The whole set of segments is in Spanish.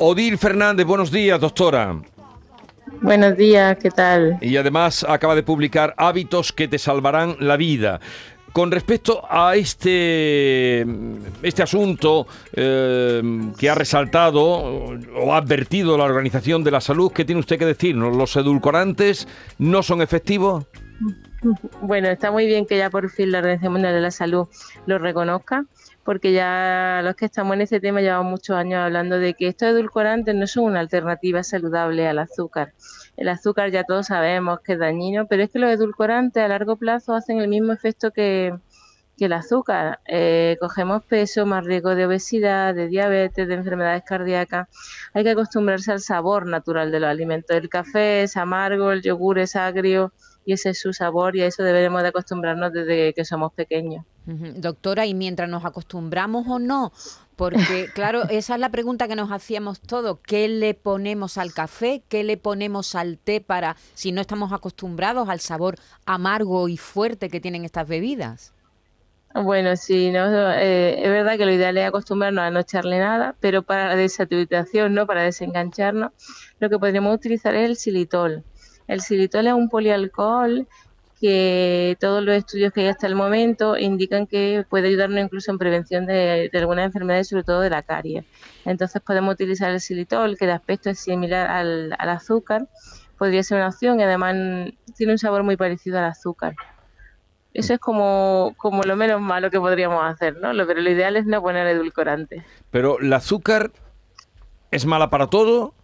Odil Fernández, buenos días, doctora. Buenos días, ¿qué tal? Y además acaba de publicar Hábitos que te salvarán la vida. Con respecto a este, este asunto eh, que ha resaltado o ha advertido la Organización de la Salud, ¿qué tiene usted que decirnos? ¿Los edulcorantes no son efectivos? Bueno, está muy bien que ya por fin la Organización Mundial de la Salud lo reconozca, porque ya los que estamos en ese tema llevamos muchos años hablando de que estos edulcorantes no son una alternativa saludable al azúcar. El azúcar ya todos sabemos que es dañino, pero es que los edulcorantes a largo plazo hacen el mismo efecto que, el azúcar. Eh, cogemos peso, más riesgo de obesidad, de diabetes, de enfermedades cardíacas. Hay que acostumbrarse al sabor natural de los alimentos. El café es amargo, el yogur es agrio y ese es su sabor y a eso deberemos de acostumbrarnos desde que somos pequeños. Doctora, y mientras nos acostumbramos o no, porque claro, esa es la pregunta que nos hacíamos todos, ¿qué le ponemos al café? ¿Qué le ponemos al té para si no estamos acostumbrados al sabor amargo y fuerte que tienen estas bebidas? Bueno, sí, no, eh, es verdad que lo ideal es acostumbrarnos a no echarle nada, pero para la desaturación, ¿no? para desengancharnos, lo que podríamos utilizar es el xilitol. El xilitol es un polialcohol que todos los estudios que hay hasta el momento indican que puede ayudarnos incluso en prevención de, algunas enfermedades, sobre todo de la caries. Entonces podemos utilizar el xilitol, que de aspecto es similar al, azúcar, podría ser una opción y además tiene un sabor muy parecido al azúcar. Eso es como lo menos malo que podríamos hacer, ¿no? Pero lo ideal es no poner edulcorante. Pero el azúcar es mala para todo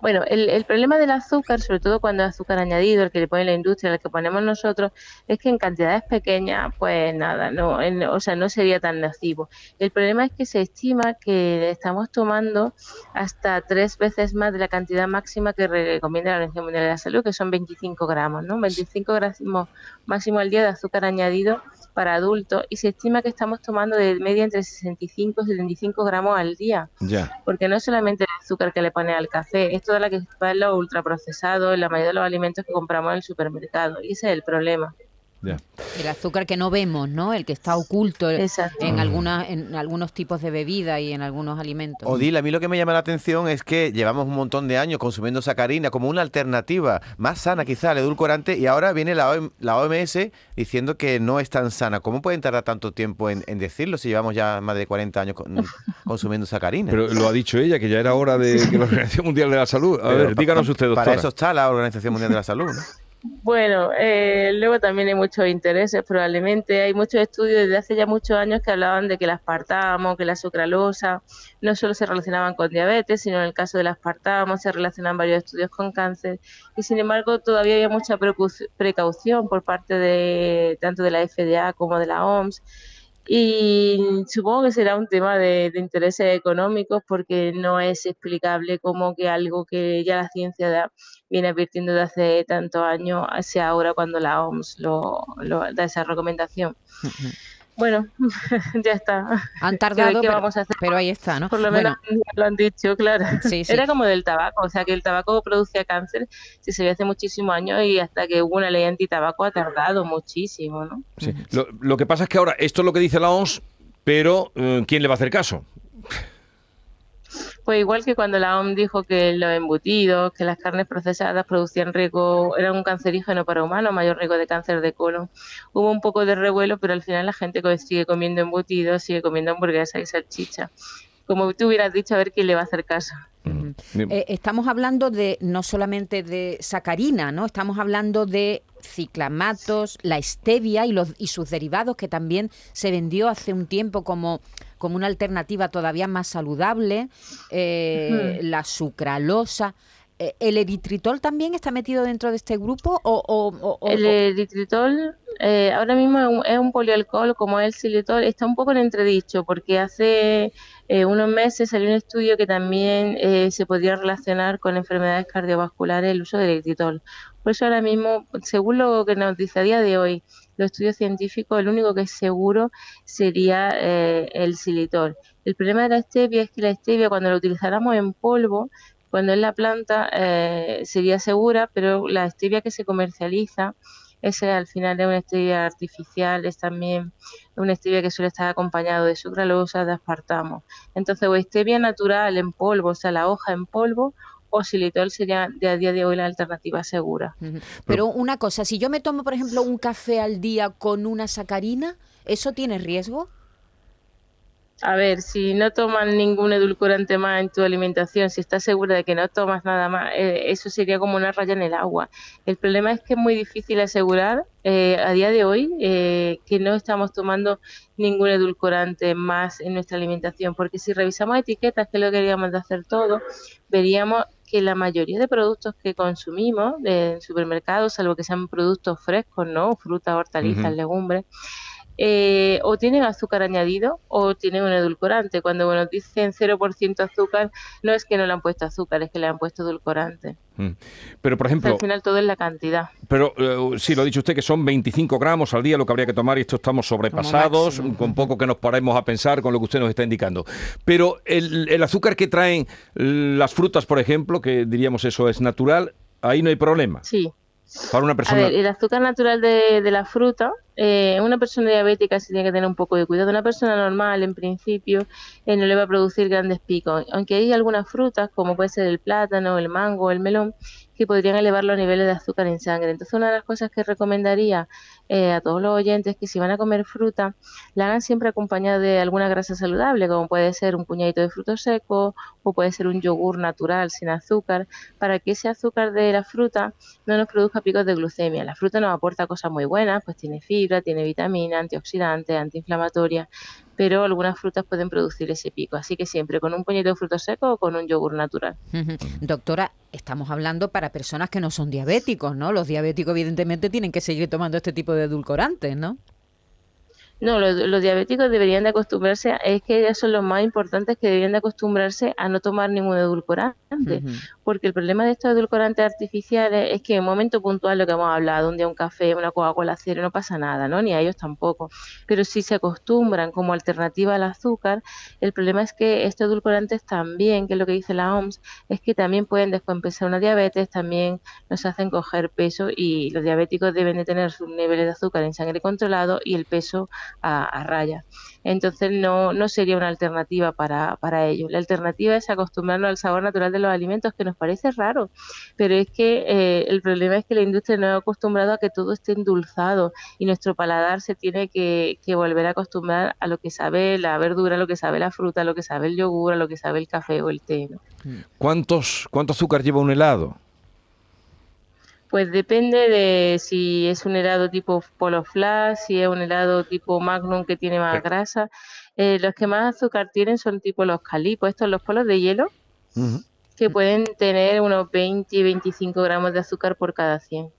bueno, el, el, problema del azúcar, sobre todo cuando es azúcar añadido, el que le pone la industria, el que ponemos nosotros, es que en cantidades pequeñas, pues nada, no, o sea, no sería tan nocivo. El problema es que se estima que estamos tomando hasta tres veces más de la cantidad máxima que recomienda la Organización Mundial de la Salud, que son 25 gramos, ¿no? 25 gramos máximo al día de azúcar añadido para adultos y se estima que estamos tomando de media entre 65 y 75 gramos al día. Ya. Porque no es solamente el azúcar que le pone al café, es toda la que está en los ultraprocesados, en la mayoría de los alimentos que compramos en el supermercado. Y ese es el problema. El azúcar que no vemos, ¿no? El que está oculto en, algunas, en algunos tipos de bebida y en algunos alimentos. Odil, a mí lo que me llama la atención es que llevamos un montón de años consumiendo sacarina como una alternativa más sana quizá al edulcorante y ahora viene la, OMS diciendo que no es tan sana. ¿Cómo pueden tardar tanto tiempo en, decirlo si llevamos ya más de 40 años consumiendo sacarina? Pero lo ha dicho ella, que ya era hora de que la Organización Mundial de la Salud... A ver, díganos usted, doctora. Para eso está la Organización Mundial de la Salud, ¿no? Bueno, eh, luego también hay muchos intereses, probablemente. Hay muchos estudios desde hace ya muchos años que hablaban de que el aspartamo, que la sucralosa no solo se relacionaban con diabetes, sino en el caso del aspartamo se relacionan varios estudios con cáncer. Y sin embargo todavía había mucha precaución por parte de tanto de la FDA como de la OMS y supongo que será un tema de, intereses económicos porque no es explicable cómo que algo que ya la ciencia viene advirtiendo de hace tantos años sea ahora cuando la OMS lo, da esa recomendación. Bueno, ya está. Han tardado, pero, vamos a hacer? pero, ahí está, ¿no? Por lo menos lo han dicho, claro. Era como del tabaco, o sea que el tabaco producía cáncer, si se ve hace muchísimos años y hasta que hubo una ley anti-tabaco ha tardado muchísimo, ¿no? Sí. Lo, lo, que pasa es que ahora, esto es lo que dice la OMS, pero eh, ¿quién le va a hacer caso? Pues igual que cuando la OMS dijo que los embutidos, que las carnes procesadas producían riesgo, eran un cancerígeno para humanos, mayor riesgo de cáncer de colon. Hubo un poco de revuelo, pero al final la gente sigue comiendo embutidos, sigue comiendo hamburguesas y salchicha. Como tú hubieras dicho, a ver quién le va a hacer caso. Eh, estamos hablando de no solamente de sacarina, ¿no? Estamos hablando de ciclamatos, la stevia y, los, y sus derivados, que también se vendió hace un tiempo como como una alternativa todavía más saludable, eh, la sucralosa. Eh, ¿El eritritol también está metido dentro de este grupo? O, el eritritol eh, ahora mismo es un, polialcohol como el xilitol, está un poco en entredicho porque hace unos meses salió un estudio que también se podría relacionar con enfermedades cardiovasculares el uso del eritritol. Por eso ahora mismo, según lo que nos dice a día de hoy, los estudios científicos, el único que es seguro sería eh, el xilitol. El problema de la stevia es que la stevia cuando la utilizáramos en polvo, cuando en la planta eh, sería segura, pero la stevia que se comercializa ese al final es una stevia artificial, es también una stevia que suele estar acompañado de sucralosa, de aspartamo. Entonces, o stevia natural en polvo, o sea, la hoja en polvo, o xilitol sería de a día de hoy la alternativa segura. Pero una cosa, si yo me tomo, por ejemplo, un café al día con una sacarina, ¿eso tiene riesgo? A ver, si no toman ningún edulcorante más en tu alimentación, si estás segura de que no tomas nada más, eh, eso sería como una raya en el agua. El problema es que es muy difícil asegurar eh, a día de hoy eh, que no estamos tomando ningún edulcorante más en nuestra alimentación, porque si revisamos etiquetas, que es lo que queríamos de hacer todo, veríamos que la mayoría de productos que consumimos en supermercados, salvo que sean productos frescos, ¿no? Frutas, hortalizas, legumbres, eh, o tienen azúcar añadido o tienen un edulcorante. Cuando nos dicen 0% azúcar, no es que no le han puesto azúcar, es que le han puesto edulcorante. Mm. Pero, por ejemplo... al final todo es la cantidad. Pero eh, sí, lo ha dicho usted, que son 25 gramos al día lo que habría que tomar y esto estamos sobrepasados, con poco que nos paremos a pensar con lo que usted nos está indicando. Pero el, el azúcar que traen las frutas, por ejemplo, que diríamos eso es natural, ahí no hay problema. Sí. Para una persona... A ver, el azúcar natural de, de la fruta eh, una persona diabética sí tiene que tener un poco de cuidado. Una persona normal, en principio, eh, no le va a producir grandes picos. Aunque hay algunas frutas, como puede ser el plátano, el mango, el melón, que podrían elevar los niveles de azúcar en sangre. Entonces, una de las cosas que recomendaría eh, a todos los oyentes es que si van a comer fruta, la hagan siempre acompañada de alguna grasa saludable, como puede ser un puñadito de frutos secos o puede ser un yogur natural sin azúcar, para que ese azúcar de la fruta no nos produzca picos de glucemia. La fruta nos aporta cosas muy buenas, pues tiene fibra, tiene vitamina, antioxidante, antiinflamatoria, pero algunas frutas pueden producir ese pico. Así que siempre con un puñito de frutos secos o con un yogur natural. Doctora, estamos hablando para personas que no son diabéticos, ¿no? Los diabéticos evidentemente tienen que seguir tomando este tipo de edulcorantes, ¿no? No, los, diabéticos deberían de acostumbrarse, es que ellos son los más importantes que deberían de acostumbrarse a no tomar ningún edulcorante, porque el problema de estos edulcorantes artificiales es que en un momento puntual, lo que hemos hablado, un día un café, una Coca-Cola cero, no pasa nada, ¿no? Ni a ellos tampoco. Pero si se acostumbran como alternativa al azúcar, el problema es que estos edulcorantes también, que es lo que dice la OMS, es que también pueden descompensar una diabetes, también nos hacen coger peso y los diabéticos deben de tener sus niveles de azúcar en sangre controlado y el peso a, raya. Entonces no, no sería una alternativa para, para ellos. La alternativa es acostumbrarnos al sabor natural de los alimentos, que nos parece raro, pero es que eh, el problema es que la industria no ha acostumbrado a que todo esté endulzado y nuestro paladar se tiene que, volver a acostumbrar a lo que sabe la verdura, a lo que sabe la fruta, a lo que sabe el yogur, a lo que sabe el café o el té. ¿Cuántos, ¿Cuánto azúcar lleva un helado? Pues depende de si es un helado tipo Polo Flash, si es un helado tipo Magnum que tiene más grasa. Eh, los que más azúcar tienen son tipo los calipos, estos los polos de hielo, que pueden tener unos 20 y 25 gramos de azúcar por cada 100.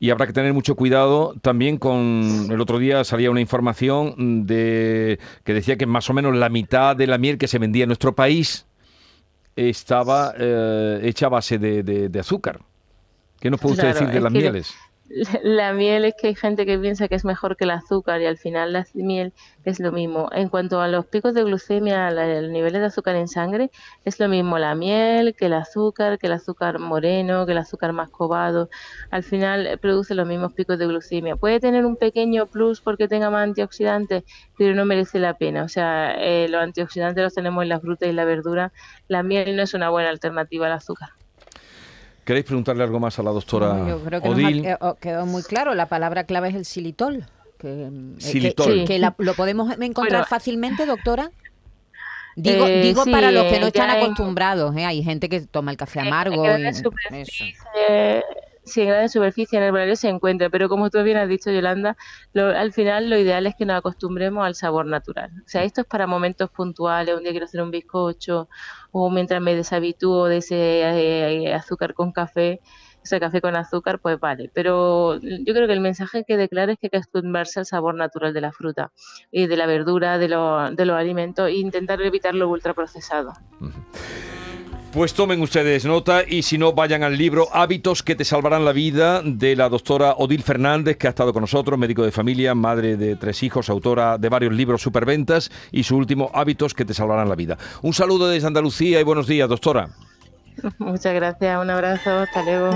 Y habrá que tener mucho cuidado también con el otro día salía una información de que decía que más o menos la mitad de la miel que se vendía en nuestro país estaba eh, hecha a base de azúcar. ¿Qué nos puede usted decir de las mieles? La, miel es que hay gente que piensa que es mejor que el azúcar y al final la miel es lo mismo. En cuanto a los picos de glucemia, los niveles de azúcar en sangre, es lo mismo la miel que el azúcar, que el azúcar moreno, que el azúcar más cobado. Al final eh, produce los mismos picos de glucemia. Puede tener un pequeño plus porque tenga más antioxidantes, pero no merece la pena. O sea, eh, los antioxidantes los tenemos en la fruta y la verdura. La miel no es una buena alternativa al azúcar. ¿Queréis preguntarle algo más a la doctora Yo creo que Odil? quedó muy claro. La palabra clave es el xilitol. Que, eh, Que, lo podemos encontrar fácilmente, doctora. Digo, eh, digo para los que no están acostumbrados. ¿eh? Hay gente que toma el café amargo. Y, si en gran superficie en el horario se encuentra, pero como tú bien has dicho, Yolanda, al final lo ideal es que nos acostumbremos al sabor natural. O sea, esto es para momentos puntuales, un día quiero hacer un bizcocho o mientras me deshabitúo de ese eh, azúcar con café, ese café con azúcar, pues vale. Pero yo creo que el mensaje que declara es que hay que acostumbrarse al sabor natural de la fruta y de la verdura, de, de los alimentos e intentar evitar lo ultraprocesado. Pues tomen ustedes nota y si no, vayan al libro Hábitos que te salvarán la vida de la doctora Odil Fernández, que ha estado con nosotros, médico de familia, madre de tres hijos, autora de varios libros superventas y su último Hábitos que te salvarán la vida. Un saludo desde Andalucía y buenos días, doctora. Muchas gracias, un abrazo, hasta luego.